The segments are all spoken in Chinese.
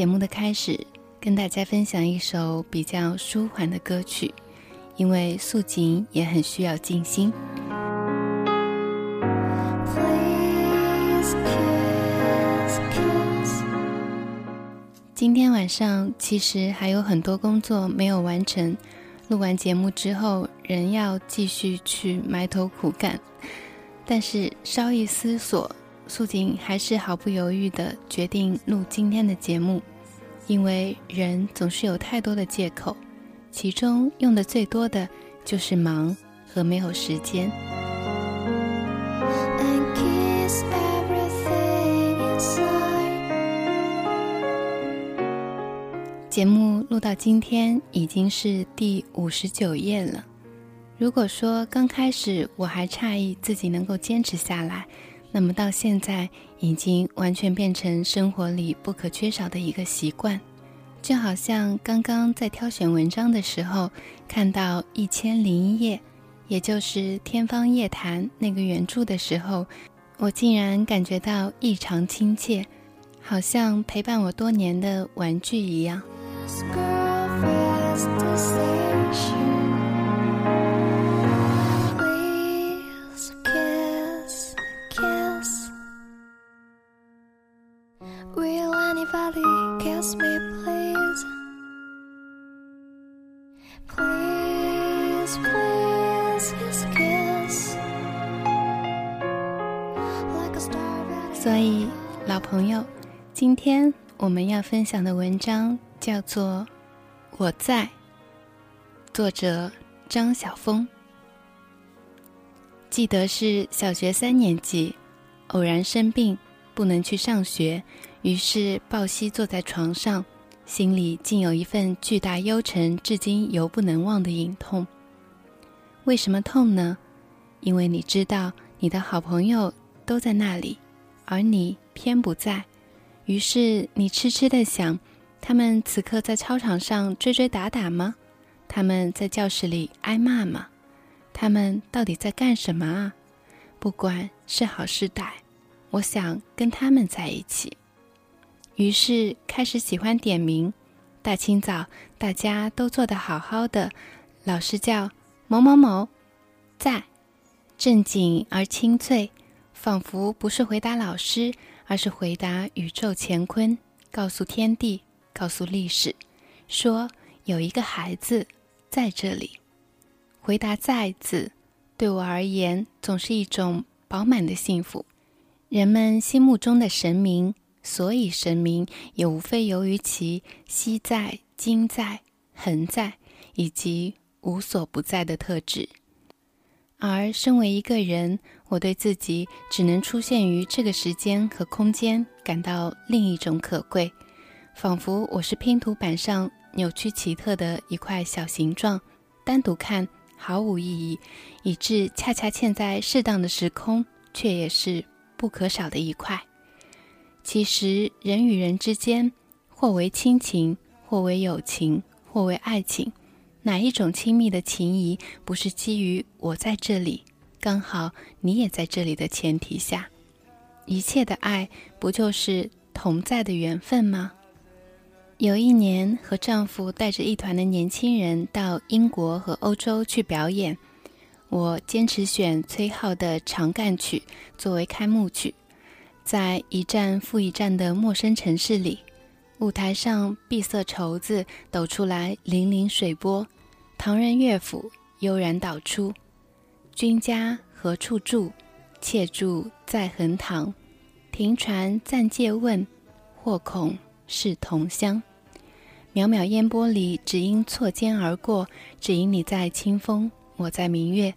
节目的开始，跟大家分享一首比较舒缓的歌曲，因为素锦也很需要静心。今天晚上其实还有很多工作没有完成，录完节目之后仍要继续去埋头苦干，但是稍一思索。素锦还是毫不犹豫地决定录今天的节目，因为人总是有太多的借口，其中用的最多的就是忙和没有时间。节目录到今天已经是第五十九页了。如果说刚开始我还诧异自己能够坚持下来。那么到现在已经完全变成生活里不可缺少的一个习惯，就好像刚刚在挑选文章的时候看到《一千零一夜》，也就是《天方夜谭》那个原著的时候，我竟然感觉到异常亲切，好像陪伴我多年的玩具一样。今天我们要分享的文章叫做《我在》，作者张晓峰。记得是小学三年级，偶然生病，不能去上学，于是抱膝坐在床上，心里竟有一份巨大忧沉，至今犹不能忘的隐痛。为什么痛呢？因为你知道，你的好朋友都在那里。而你偏不在，于是你痴痴的想：他们此刻在操场上追追打打吗？他们在教室里挨骂吗？他们到底在干什么啊？不管是好是歹，我想跟他们在一起。于是开始喜欢点名。大清早，大家都坐得好好的，老师叫某某某，在，正经而清脆。仿佛不是回答老师，而是回答宇宙乾坤，告诉天地，告诉历史，说有一个孩子在这里。回答“在”字，对我而言总是一种饱满的幸福。人们心目中的神明，所以神明也无非由于其昔在、今在、恒在，以及无所不在的特质。而身为一个人，我对自己只能出现于这个时间和空间感到另一种可贵，仿佛我是拼图板上扭曲奇特的一块小形状，单独看毫无意义，以致恰恰嵌在适当的时空，却也是不可少的一块。其实人与人之间，或为亲情，或为友情，或为爱情。哪一种亲密的情谊不是基于我在这里，刚好你也在这里的前提下？一切的爱不就是同在的缘分吗？有一年，和丈夫带着一团的年轻人到英国和欧洲去表演，我坚持选崔颢的《长干曲》作为开幕曲，在一站复一站的陌生城市里。舞台上，碧色绸子抖出来粼粼水波，唐人乐府悠然导出。君家何处住？妾住在横塘。停船暂借问，或恐是同乡。渺渺烟波里，只因错肩而过，只因你在清风我在明月，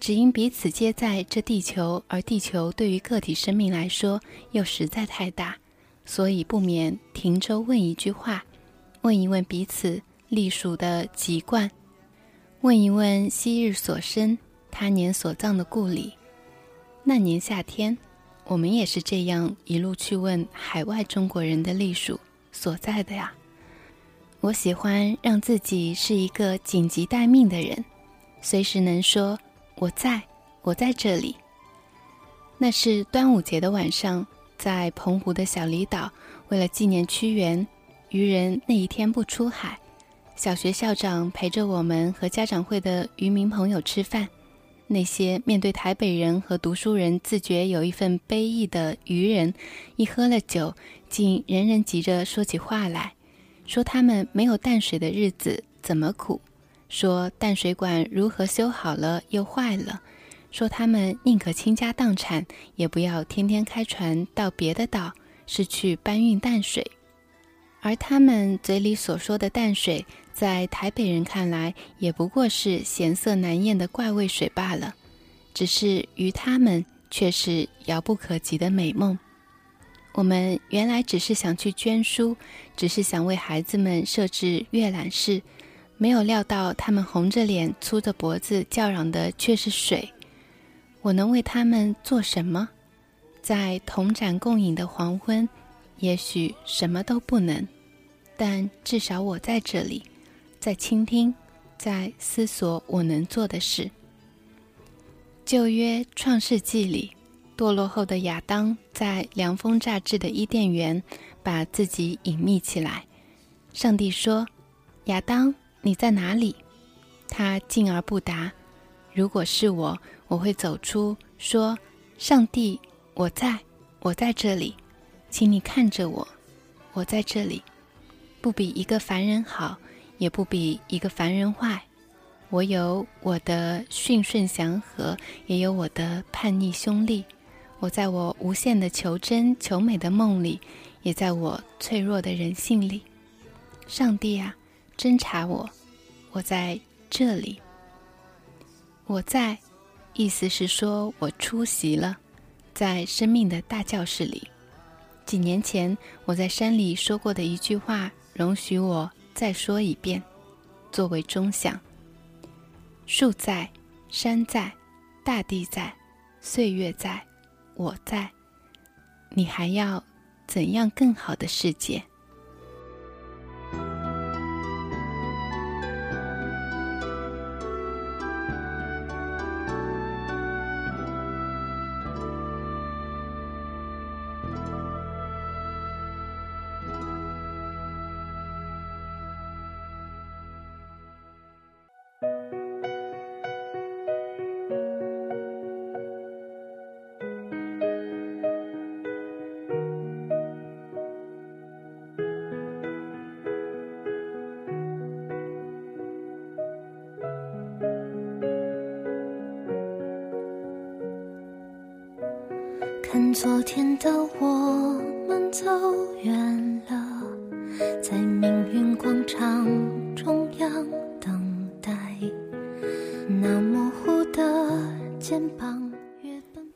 只因彼此皆在这地球，而地球对于个体生命来说又实在太大，所以不免停舟问一句话，问一问彼此隶属的籍贯，问一问昔日所生、他年所葬的故里。那年夏天，我们也是这样一路去问海外中国人的隶属所在的呀。我喜欢让自己是一个紧急待命的人，随时能说“我在，我在这里”。那是端午节的晚上，在澎湖的小离岛，为了纪念屈原，渔人那一天不出海。小学校长陪着我们和家长会的渔民朋友吃饭。那些面对台北人和读书人自觉有一份悲意的愚人，一喝了酒，竟人人急着说起话来。说他们没有淡水的日子怎么苦？说淡水管如何修好了又坏了？说他们宁可倾家荡产，也不要天天开船到别的岛，是去搬运淡水。而他们嘴里所说的淡水，在台北人看来，也不过是咸涩难咽的怪味水罢了。只是于他们，却是遥不可及的美梦。我们原来只是想去捐书，只是想为孩子们设置阅览室，没有料到他们红着脸、粗着脖子叫嚷的却是水。我能为他们做什么？在同盏共饮的黄昏，也许什么都不能，但至少我在这里，在倾听，在思索我能做的事。旧约创世纪里。堕落后的亚当在凉风乍至的伊甸园，把自己隐秘起来。上帝说：“亚当，你在哪里？”他静而不答。如果是我，我会走出，说：“上帝，我在，我在这里，请你看着我，我在这里，不比一个凡人好，也不比一个凡人坏。我有我的驯顺祥和，也有我的叛逆凶戾。”我在我无限的求真求美的梦里，也在我脆弱的人性里。上帝啊，侦察我，我在这里。我在，意思是说我出席了，在生命的大教室里。几年前我在山里说过的一句话，容许我再说一遍，作为钟响。树在，山在，大地在，岁月在。我在，你还要怎样更好的世界？昨天的我们走远了，在命运广场中央等待。那模糊的肩膀。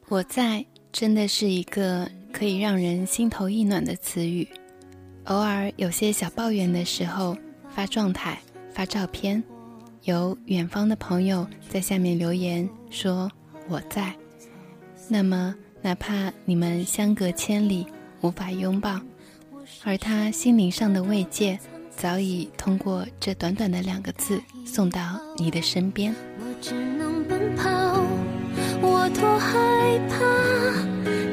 我在，真的是一个可以让人心头一暖的词语。偶尔有些小抱怨的时候，发状态、发照片，有远方的朋友在下面留言说我在，那么。哪怕你们相隔千里，无法拥抱，而他心灵上的慰藉，早已通过这短短的两个字送到你的身边。我只能奔跑，我多害怕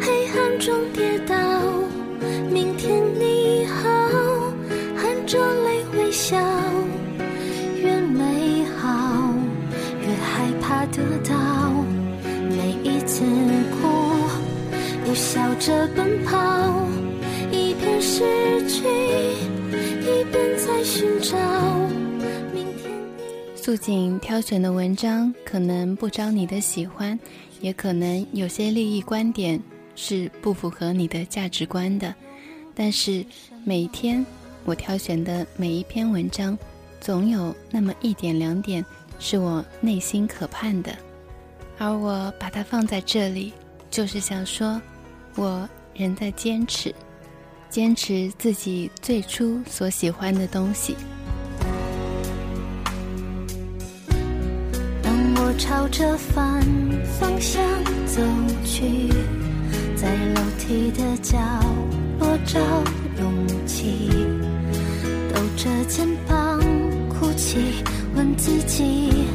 黑暗中跌倒。明天你好，含着泪微笑，越美好越害怕得到，笑着奔跑，一边失去，一边在寻找。明天素锦挑选的文章可能不招你的喜欢，也可能有些利益观点是不符合你的价值观的。但是每天我挑选的每一篇文章，总有那么一点两点是我内心渴盼的，而我把它放在这里，就是想说，我仍在坚持，坚持自己最初所喜欢的东西。当我朝着反方向走去，在楼梯的角落找勇气，抖着肩膀哭泣，问自己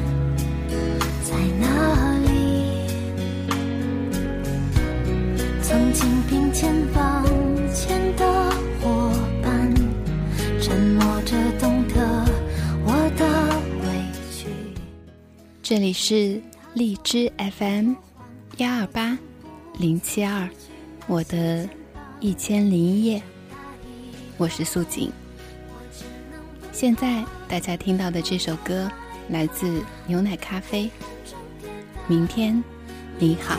在哪曾经并肩往前的伙伴，沉默着懂得我的委屈。这里是荔枝 FM 幺二八零七二，我的一千零一夜，我是素锦。现在大家听到的这首歌来自牛奶咖啡。明天你好。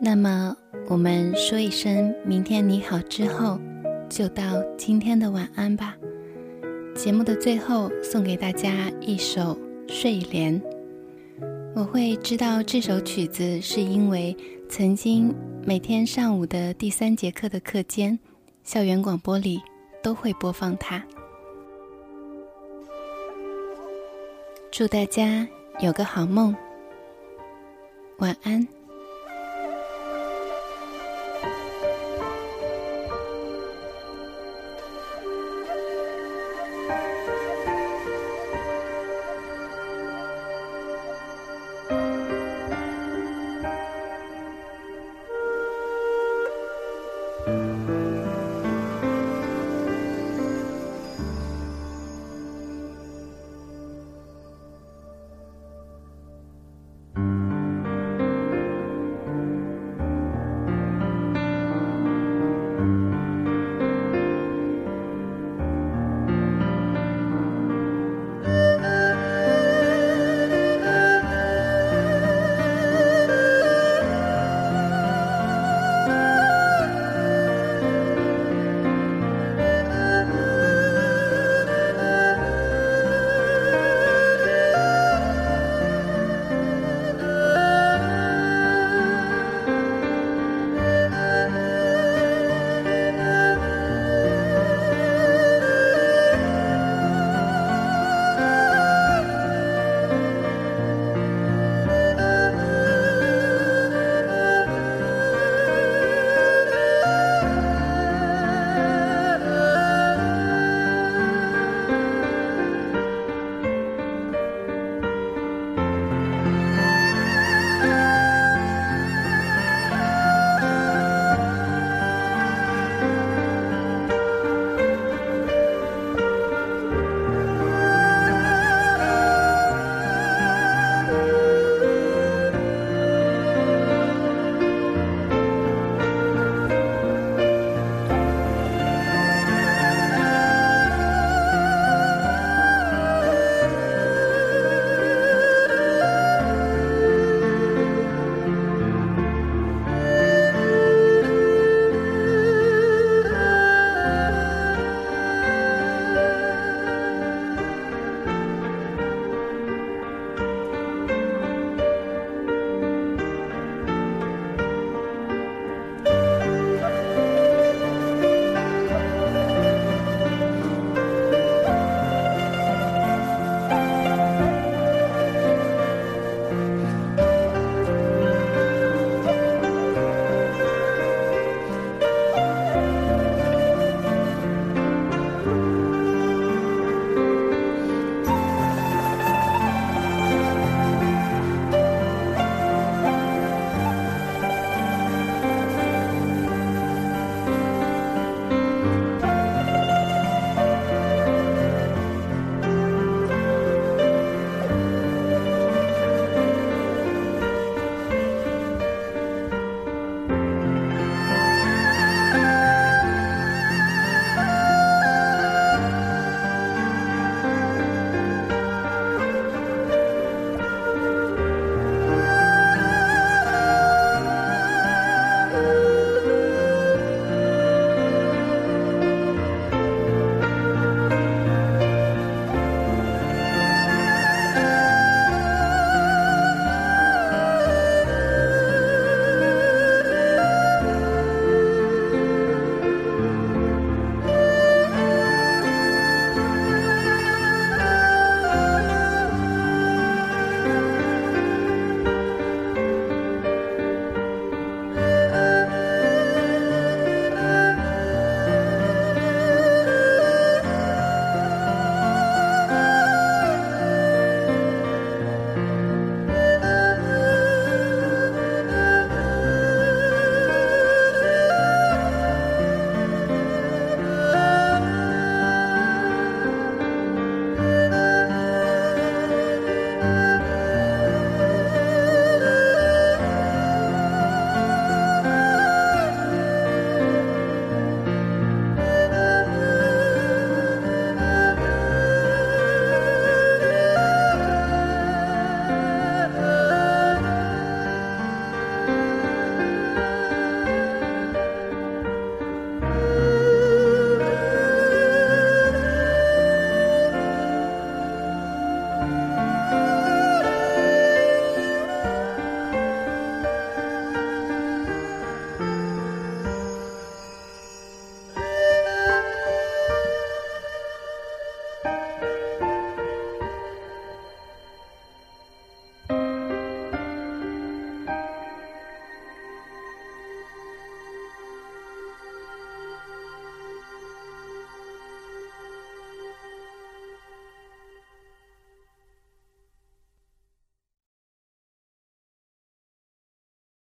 那么，我们说一声“明天你好”之后，就到今天的晚安吧。节目的最后，送给大家一首《睡莲》。我会知道这首曲子，是因为曾经每天上午的第三节课的课间，校园广播里都会播放它。祝大家有个好梦，晚安。